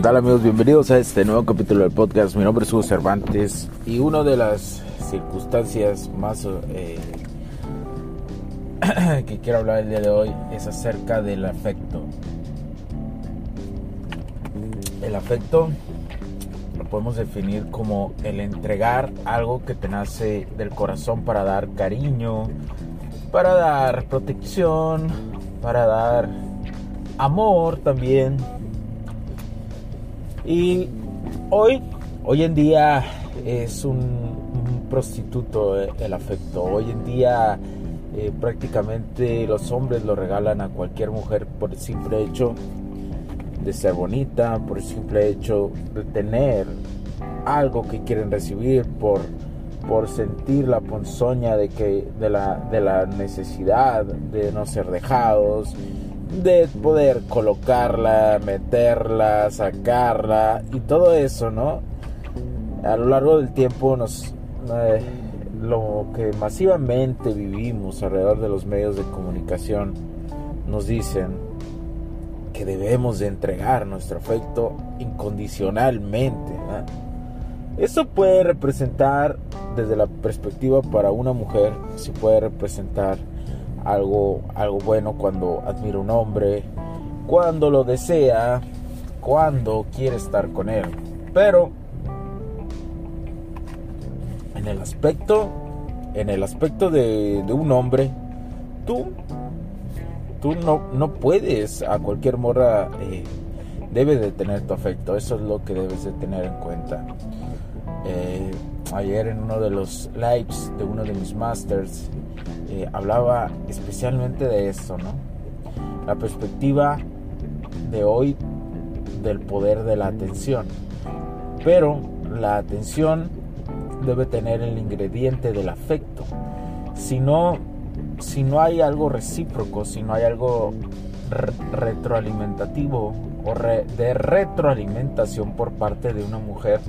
¿Qué tal amigos? Bienvenidos a este nuevo capítulo del podcast. Mi nombre es Hugo Cervantes y una de las circunstancias más eh, que quiero hablar el día de hoy es acerca del afecto. El afecto lo podemos definir como el entregar algo que te nace del corazón para dar cariño, para dar protección, para dar amor también. Y hoy, hoy en día es un prostituto eh, el afecto. Hoy en día eh, prácticamente los hombres lo regalan a cualquier mujer por el simple hecho de ser bonita, por el simple hecho de tener algo que quieren recibir, por, por sentir la ponzoña de, que, de, la, de la necesidad de no ser dejados, de poder colocarla, meterla, sacarla y todo eso, ¿no? A lo largo del tiempo nos, eh, lo que masivamente vivimos alrededor de los medios de comunicación nos dicen que debemos de entregar nuestro afecto incondicionalmente. Eso puede representar, desde la perspectiva para una mujer, se puede representar algo, algo bueno cuando admira un hombre, cuando lo desea, cuando quiere estar con él. Pero en el aspecto, en el aspecto de, un hombre, tú, tú no, no puedes a cualquier morra, eh, debes de tener tu afecto, eso es lo que debes de tener en cuenta. Eh, ayer en uno de los lives de uno de mis masters eh, hablaba especialmente de eso, ¿no? La perspectiva de hoy del poder de la atención. Pero la atención debe tener el ingrediente del afecto. Si no, si no hay algo recíproco, si no hay algo retroalimentativo o de retroalimentación por parte de una mujer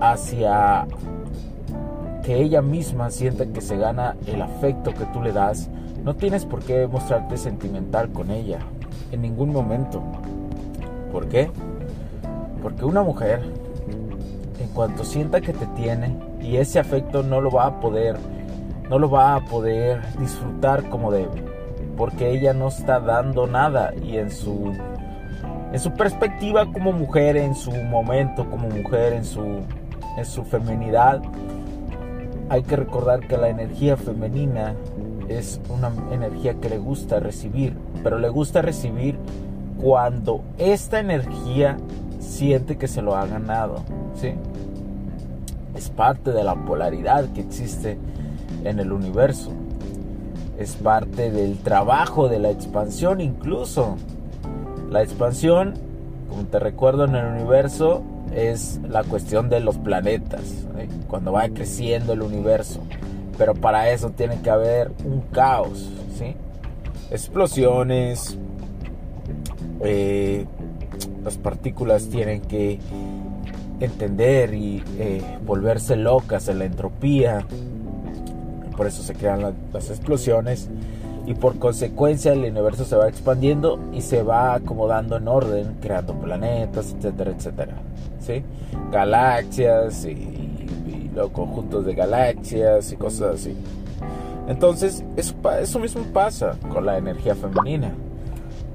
hacia que ella misma sienta que se gana el afecto que tú le das, no tienes por qué mostrarte sentimental con ella en ningún momento. ¿Por qué? Porque una mujer en cuanto sienta que te tiene y ese afecto no lo va a poder no lo va a poder disfrutar como debe porque ella no está dando nada y en su en su perspectiva como mujer en su momento como mujer en su en su feminidad hay que recordar que la energía femenina es una energía que le gusta recibir pero le gusta recibir cuando esta energía siente que se lo ha ganado ¿sí? es parte de la polaridad que existe en el universo. Es parte del trabajo de la expansión incluso. La expansión, como te recuerdo en el universo, es la cuestión de los planetas, cuando va creciendo el universo. Pero para eso tiene que haber un caos, ¿sí? explosiones, eh, las partículas tienen que entender y eh, volverse locas en la entropía. Por eso se crean las explosiones y por consecuencia el universo se va expandiendo y se va acomodando en orden, creando planetas, etcétera, etcétera. Galaxias y, los conjuntos de galaxias y cosas así. Entonces, eso, eso mismo pasa con la energía femenina.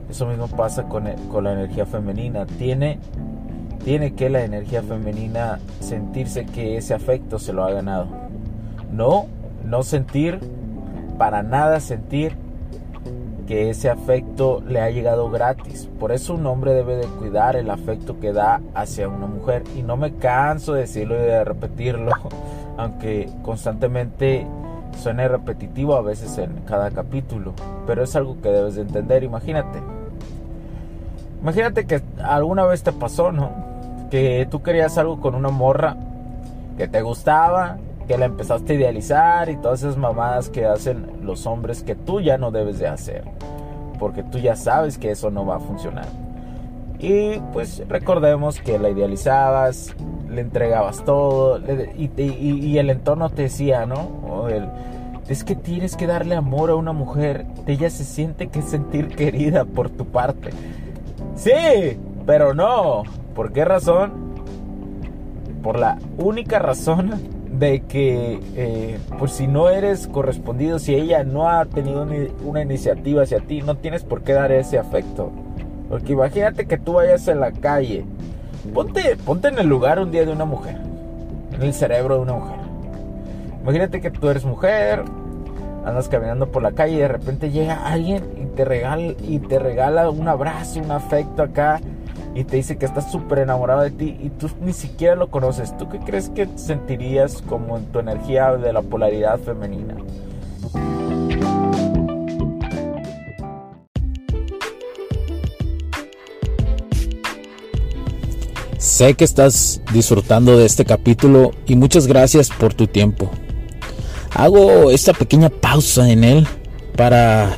Eso mismo pasa con, con la energía femenina. Tiene tiene que la energía femenina sentirse que ese afecto se lo ha ganado. No, no sentir, para nada sentir que ese afecto le ha llegado gratis. Por eso un hombre debe de cuidar el afecto que da hacia una mujer. Y no me canso de decirlo y de repetirlo, aunque constantemente suene repetitivo a veces en cada capítulo. Pero es algo que debes de entender. Imagínate. Imagínate que alguna vez te pasó, ¿no? Que tú querías algo con una morra que te gustaba que la empezaste a idealizar y todas esas mamadas que hacen los hombres que tú ya no debes de hacer. Porque tú ya sabes que eso no va a funcionar. Y pues recordemos que la idealizabas, le entregabas todo y, el entorno te decía, ¿no? es que tienes que darle amor a una mujer. Ella se siente que sentir querida por tu parte. Sí, pero no. ¿Por qué razón? Por la única razón de que eh, pues si no eres correspondido, si ella no ha tenido una iniciativa hacia ti, no tienes por qué dar ese afecto. Porque imagínate que tú vayas en la calle, ponte, ponte en el lugar un día de una mujer, en el cerebro de una mujer. Imagínate que tú eres mujer, andas caminando por la calle y de repente llega alguien y te y te regala un abrazo, un afecto acá y te dice que estás súper enamorado de ti y tú ni siquiera lo conoces. ¿Tú qué crees que sentirías como en tu energía de la polaridad femenina? Sé que estás disfrutando de este capítulo y muchas gracias por tu tiempo. Hago esta pequeña pausa en él para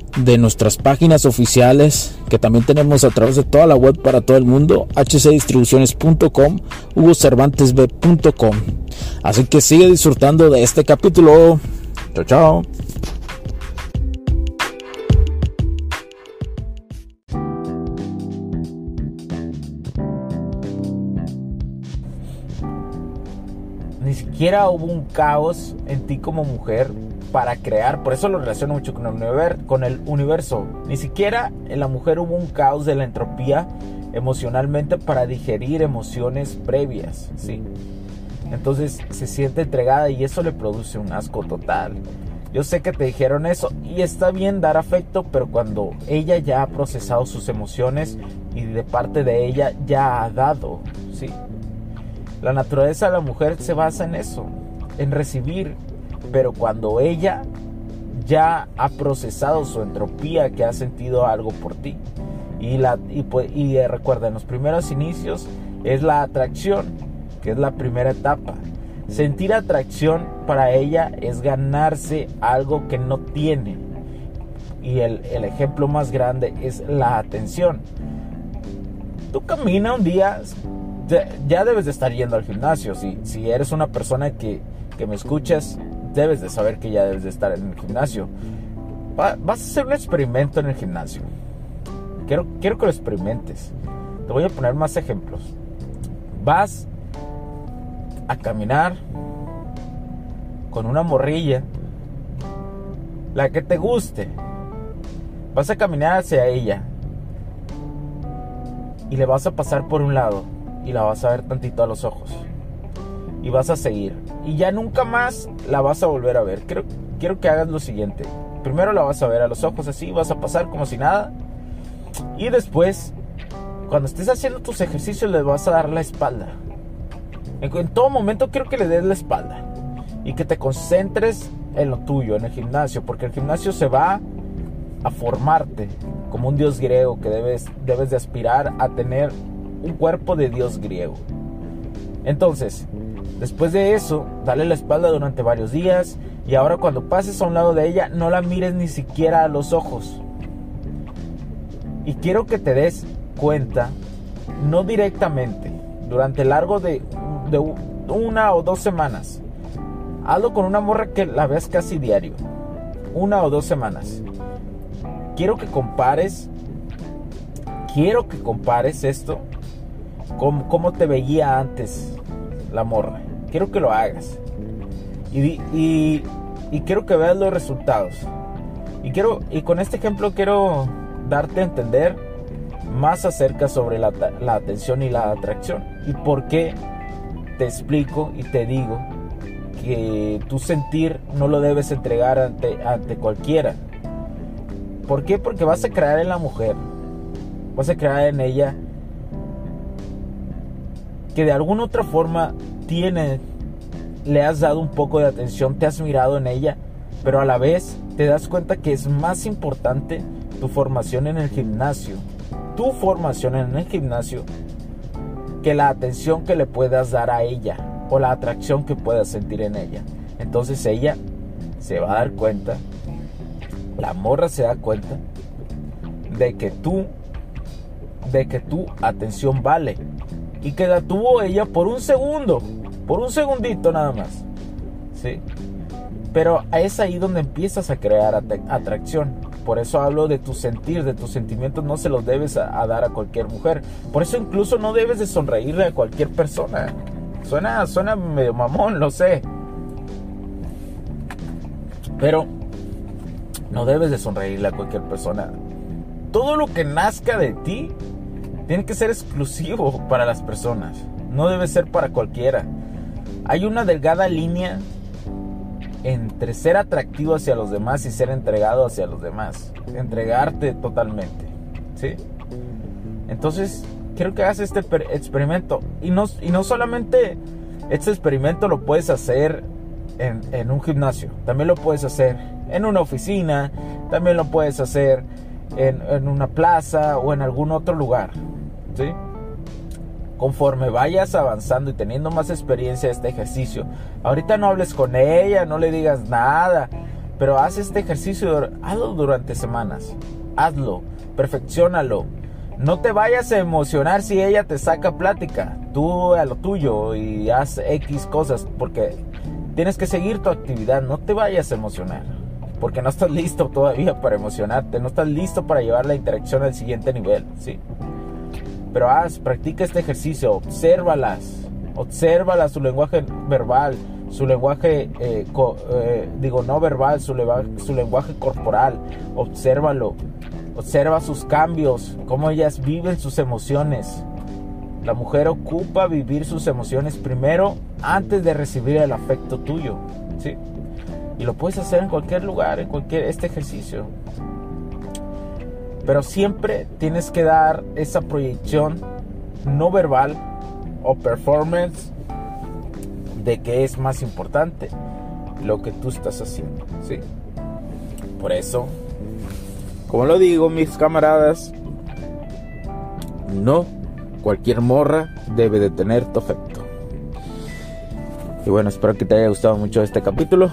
de nuestras páginas oficiales que también tenemos a través de toda la web para todo el mundo, hcdistribuciones.com, hugocervantesb.com. Así que sigue disfrutando de este capítulo. Chao, chao. Ni siquiera hubo un caos en ti como mujer para crear, por eso lo relaciono mucho con el, universo. Ni siquiera en la mujer hubo un caos de la entropía emocionalmente para digerir emociones previas, ¿sí? Entonces se siente entregada y eso le produce un asco total. Yo sé que te dijeron eso y está bien dar afecto, pero cuando ella ya ha procesado sus emociones y de parte de ella ya ha dado, ¿sí? La naturaleza de la mujer se basa en eso, en recibir pero cuando ella ya ha procesado su entropía, que ha sentido algo por ti. Y, la, y, pues, y recuerda, en los primeros inicios es la atracción, que es la primera etapa. Sentir atracción para ella es ganarse algo que no tiene. Y el, el ejemplo más grande es la atención. Tú camina un día, ya debes de estar yendo al gimnasio. Si, si eres una persona que, que me escuchas, debes de saber que ya debes de estar en el gimnasio. vas a hacer un experimento en el gimnasio. Quiero, quiero que lo experimentes. Te voy a poner más ejemplos. Vas a caminar con una morrilla, la que te guste. Vas a caminar hacia ella y le vas a pasar por un lado y la vas a ver tantito a los ojos y vas a seguir. Y ya nunca más la vas a volver a ver. Quiero, quiero que hagas lo siguiente. Primero la vas a ver a los ojos así, vas a pasar como si nada. Y después, cuando estés haciendo tus ejercicios, le vas a dar la espalda. En, todo momento quiero que le des la espalda. Y que te concentres en lo tuyo, en el gimnasio. Porque el gimnasio se va a formarte como un dios griego que debes, debes de aspirar a tener un cuerpo de dios griego. Entonces, Después de eso, dale la espalda durante varios días y ahora cuando pases a un lado de ella, no la mires ni siquiera a los ojos. Y quiero que te des cuenta, no directamente, durante largo de, de una o dos semanas. Hazlo con una morra que la veas casi diario. Una o dos semanas. Quiero que compares. Quiero que compares esto cómo, te veía antes la morra. Quiero que lo hagas. Y, y, quiero que veas los resultados. Y, quiero, y con este ejemplo quiero darte a entender más acerca sobre la, la atención y la atracción. Y por qué te explico y te digo que tu sentir no lo debes entregar ante, ante cualquiera. ¿Por qué? Porque vas a crear en la mujer, vas a crear en ella que de alguna otra forma le has dado un poco de atención, te has mirado en ella, pero a la vez te das cuenta que es más importante tu formación en el gimnasio, tu formación en el gimnasio, que la atención que le puedas dar a ella o la atracción que puedas sentir en ella. Entonces ella se va a dar cuenta, la morra se da cuenta de que tú, de que tu atención vale y que la tuvo ella por un segundo, por un segundito nada más. ¿Sí? Pero es ahí donde empiezas a crear atracción. Por eso hablo de tu sentir, de tus sentimientos, no se los debes a, dar a cualquier mujer. Por eso incluso no debes de sonreírle a cualquier persona. Suena, suena medio mamón, lo sé. Pero no debes de sonreírle a cualquier persona. Todo lo que nazca de ti tiene que ser exclusivo para las personas. No debe ser para cualquiera. Hay una delgada línea entre ser atractivo hacia los demás y ser entregado hacia los demás. Entregarte totalmente. ¿Sí? Entonces, quiero que hagas este experimento. Y no, y no solamente este experimento lo puedes hacer en, en un gimnasio. También lo puedes hacer en una oficina. También lo puedes hacer en, en una plaza o en algún otro lugar. ¿sí? Conforme vayas avanzando y teniendo más experiencia de este ejercicio, ahorita no hables con ella, no le digas nada, pero haz este ejercicio, hazlo durante semanas, hazlo, perfeccionalo. No te vayas a emocionar si ella te saca plática, tú a lo tuyo y haz X cosas, porque tienes que seguir tu actividad, no te vayas a emocionar porque no estás listo todavía para emocionarte, no estás listo para llevar la interacción al siguiente nivel, ¿sí? Pero haz, practica este ejercicio, obsérvalas, obsérvalas su lenguaje verbal, su lenguaje, eh, eh, digo, no verbal, su, lenguaje corporal, obsérvalo, observa sus cambios, cómo ellas viven sus emociones. La mujer ocupa vivir sus emociones primero antes de recibir el afecto tuyo, ¿sí? Y lo puedes hacer en cualquier lugar, en cualquier este ejercicio. Pero siempre tienes que dar esa proyección no verbal o performance de que es más importante lo que tú estás haciendo, ¿sí? Por eso, como lo digo, mis camaradas, no cualquier morra debe de tener tu afecto. Y bueno, espero que te haya gustado mucho este capítulo.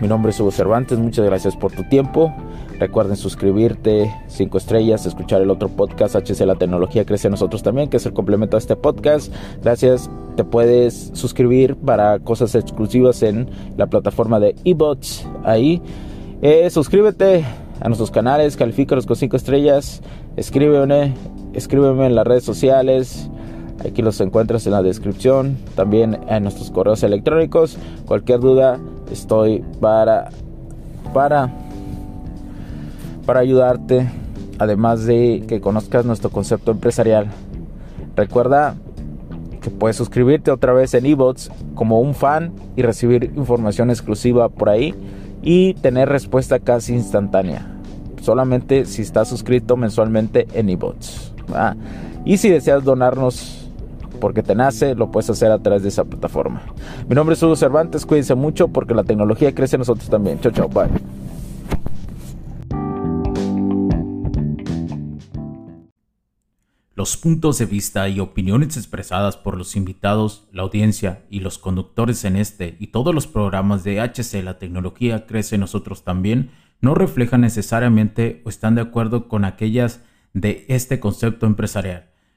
Mi nombre es Hugo Cervantes, muchas gracias por tu tiempo. Recuerden suscribirte, 5 estrellas, escuchar el otro podcast, HC La Tecnología Crece Nosotros también, que es el complemento a este podcast. Gracias, te puedes suscribir para cosas exclusivas en la plataforma de eBots. Ahí, eh, suscríbete a nuestros canales, califícalos con 5 estrellas, escríbeme, escríbeme en las redes sociales. Aquí los encuentras en la descripción, también en nuestros correos electrónicos. Cualquier duda, estoy para para para ayudarte, además de que conozcas nuestro concepto empresarial. Recuerda que puedes suscribirte otra vez en eBots como un fan y recibir información exclusiva por ahí y tener respuesta casi instantánea. Solamente si estás suscrito mensualmente en eBots. Y si deseas donarnos porque te nace, lo puedes hacer a través de esa plataforma. Mi nombre es Hugo Cervantes, cuídense mucho porque la tecnología crece en nosotros también. Chao, chao, bye. Los puntos de vista y opiniones expresadas por los invitados, la audiencia y los conductores en este y todos los programas de HC La tecnología crece en nosotros también no reflejan necesariamente o están de acuerdo con aquellas de este concepto empresarial